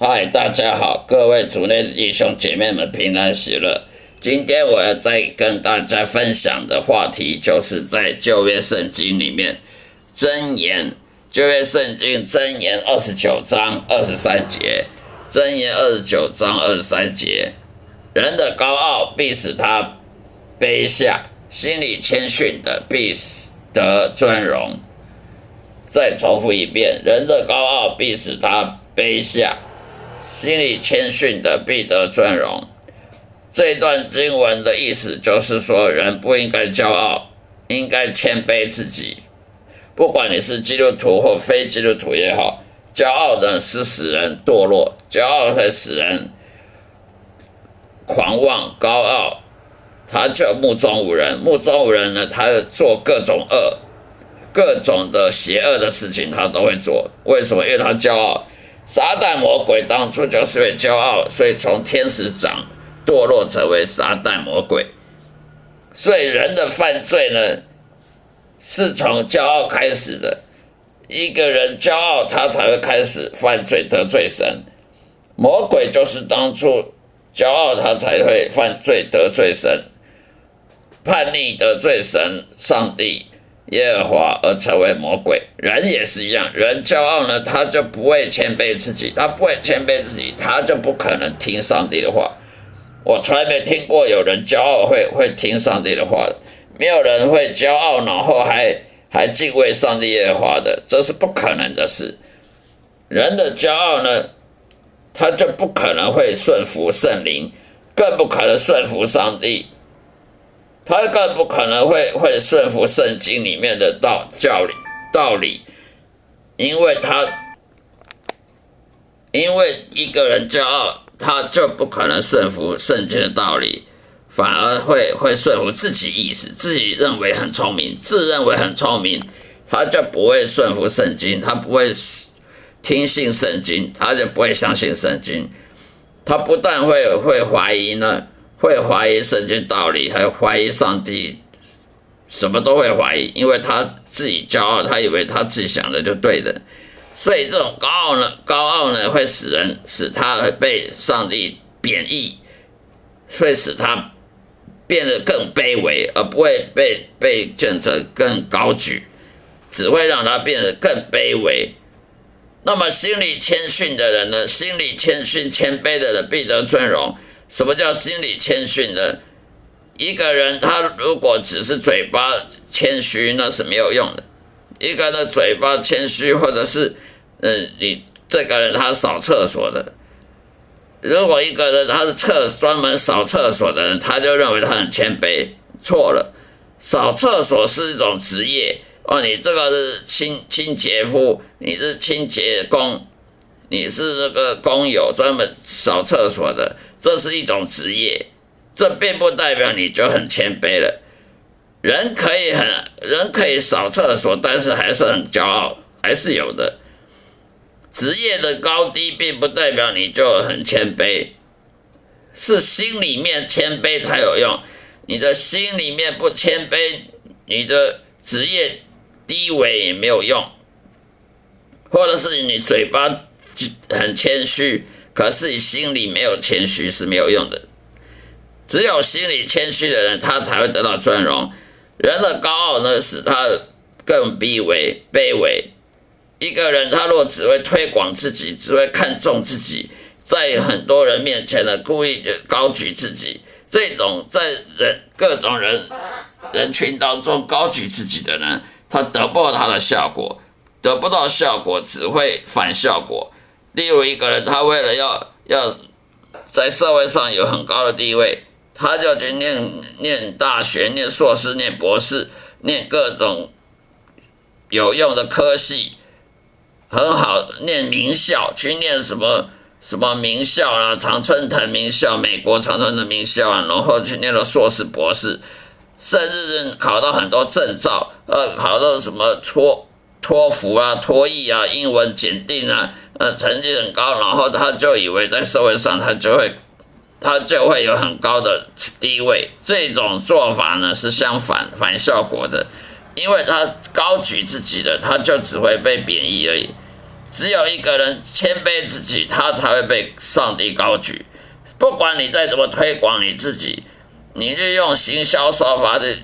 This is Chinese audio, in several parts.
嗨，大家好，各位主内弟兄姐妹们平安喜乐。今天我要再跟大家分享的话题，就是在旧约圣经里面箴言，旧约圣经箴言二十九章二十三节，箴言二十九章二十三节，人的高傲必使他卑下，心里谦逊的必得尊荣。再重复一遍，人的高傲必使他卑下。心里谦逊的必得尊荣。这一段经文的意思就是说，人不应该骄傲，应该谦卑自己。不管你是基督徒或非基督徒也好，骄傲呢是使人堕落，骄傲会使人狂妄高傲，他就目中无人。目中无人呢，他做各种恶、各种的邪恶的事情，他都会做。为什么？因为他骄傲。撒旦魔鬼当初就是为骄傲，所以从天使长堕落成为撒旦魔鬼。所以人的犯罪呢，是从骄傲开始的。一个人骄傲，他才会开始犯罪得罪神。魔鬼就是当初骄傲，他才会犯罪得罪神，叛逆得罪神上帝。耶和华而成为魔鬼，人也是一样。人骄傲呢，他就不会谦卑自己，他不会谦卑自己，他就不可能听上帝的话。我从来没听过有人骄傲会会听上帝的话的，没有人会骄傲然后还还敬畏上帝耶和华的，这是不可能的事。人的骄傲呢，他就不可能会顺服圣灵，更不可能顺服上帝。他更不可能会会顺服圣经里面的道教理道理，因为他因为一个人骄傲，他就不可能顺服圣经的道理，反而会会顺服自己意思，自己认为很聪明，自认为很聪明，他就不会顺服圣经，他不会听信圣经，他就不会相信圣经，他不但会会怀疑呢。会怀疑圣经道理，还怀疑上帝，什么都会怀疑，因为他自己骄傲，他以为他自己想的就对的，所以这种高傲呢，高傲呢会使人使他被上帝贬义，会使他变得更卑微，而不会被被见成更高举，只会让他变得更卑微。那么心里谦逊的人呢，心里谦逊谦卑的人必得尊荣。什么叫心理谦逊呢？一个人他如果只是嘴巴谦虚，那是没有用的。一个人的嘴巴谦虚，或者是，嗯，你这个人他扫厕所的，如果一个人他是厕专门扫厕所的人，他就认为他很谦卑，错了。扫厕所是一种职业哦，你这个是清清洁夫，你是清洁工，你是那个工友，专门扫厕所的。这是一种职业，这并不代表你就很谦卑了。人可以很人可以扫厕所，但是还是很骄傲，还是有的。职业的高低并不代表你就很谦卑，是心里面谦卑才有用。你的心里面不谦卑，你的职业低微也没有用，或者是你嘴巴很谦虚。可是你心里没有谦虚是没有用的，只有心里谦虚的人，他才会得到尊荣。人的高傲呢，使他更卑微、卑微。一个人他若只会推广自己，只会看重自己，在很多人面前呢，故意就高举自己，这种在人各种人人群当中高举自己的人，他得不到他的效果，得不到效果，只会反效果。例如一个人，他为了要要在社会上有很高的地位，他就去念念大学、念硕士、念博士、念各种有用的科系，很好，念名校，去念什么什么名校啊，常春藤名校，美国常春藤名校啊，然后去念了硕士、博士，甚至考到很多证照，呃，考到什么戳托福啊、托译啊、英文检定啊。呃，成绩很高，然后他就以为在社会上他就会，他就会有很高的地位。这种做法呢是相反反效果的，因为他高举自己的，他就只会被贬义而已。只有一个人谦卑自己，他才会被上帝高举。不管你再怎么推广你自己，你就用行销手法的，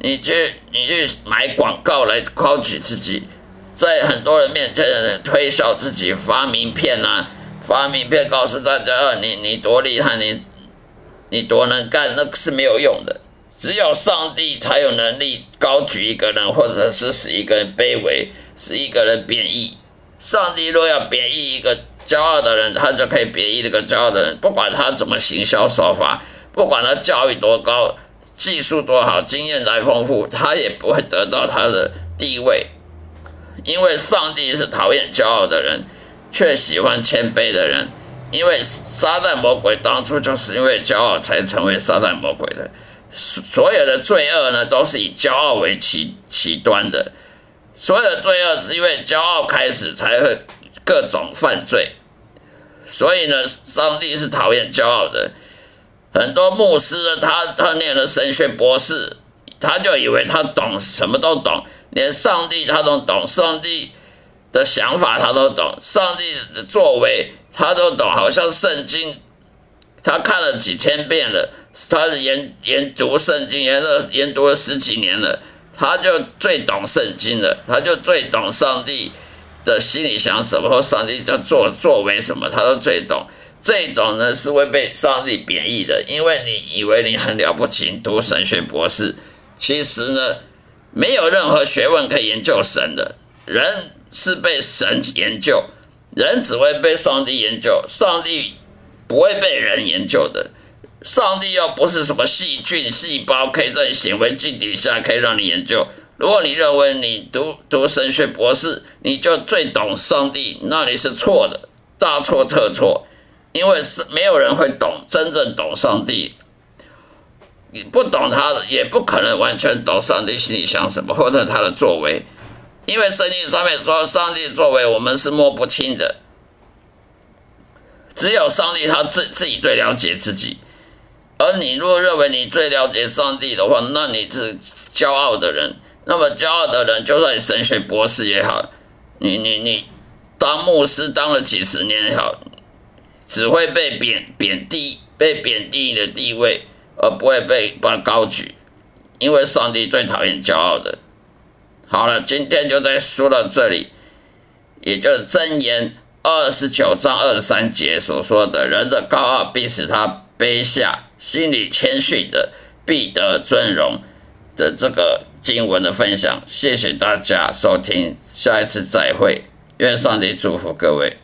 你去你去买广告来高举自己，在很多人面前推销自己，发名片啊，发名片告诉大家，你你多厉害，你你多能干，那是没有用的。只有上帝才有能力高举一个人，或者是使一个人卑微，使一个人贬义。上帝若要贬义一个。骄傲的人，他就可以贬义这个骄傲的人。不管他怎么行销手法，不管他教育多高，技术多好，经验再丰富，他也不会得到他的地位。因为上帝是讨厌骄傲的人，却喜欢谦卑的人。因为撒旦魔鬼当初就是因为骄傲才成为撒旦魔鬼的。所有的罪恶呢，都是以骄傲为起起端的。所有的罪恶是因为骄傲开始，才会各种犯罪。所以呢，上帝是讨厌骄傲的。很多牧师呢，他他念了神学博士，他就以为他懂什么都懂，连上帝他都懂，上帝的想法他都懂，上帝的作为他都懂，好像圣经他看了几千遍了，他是研研读圣经，研了研读了十几年了，他就最懂圣经了，他就最懂上帝。的心里想什么，或上帝在做作为什么，他都最懂。这种呢是会被上帝贬义的，因为你以为你很了不起，读神学博士，其实呢没有任何学问可以研究神的。人是被神研究，人只会被上帝研究，上帝不会被人研究的。上帝又不是什么细菌、细胞，可以在显微镜底下可以让你研究。如果你认为你读读神学博士，你就最懂上帝，那你是错的，大错特错。因为是没有人会懂真正懂上帝，你不懂他的，也不可能完全懂上帝心里想什么或者他的作为。因为圣经上面说，上帝作为我们是摸不清的，只有上帝他自自己最了解自己。而你若认为你最了解上帝的话，那你是骄傲的人。那么骄傲的人，就算你神学博士也好，你你你当牧师当了几十年也好，只会被贬贬低，被贬低你的地位，而不会被把高举，因为上帝最讨厌骄傲的。好了，今天就再说到这里，也就是箴言二十九章二十三节所说的：“人的高傲必使他卑下，心里谦逊的必得尊荣。”的这个。经文的分享，谢谢大家收听，下一次再会，愿上帝祝福各位。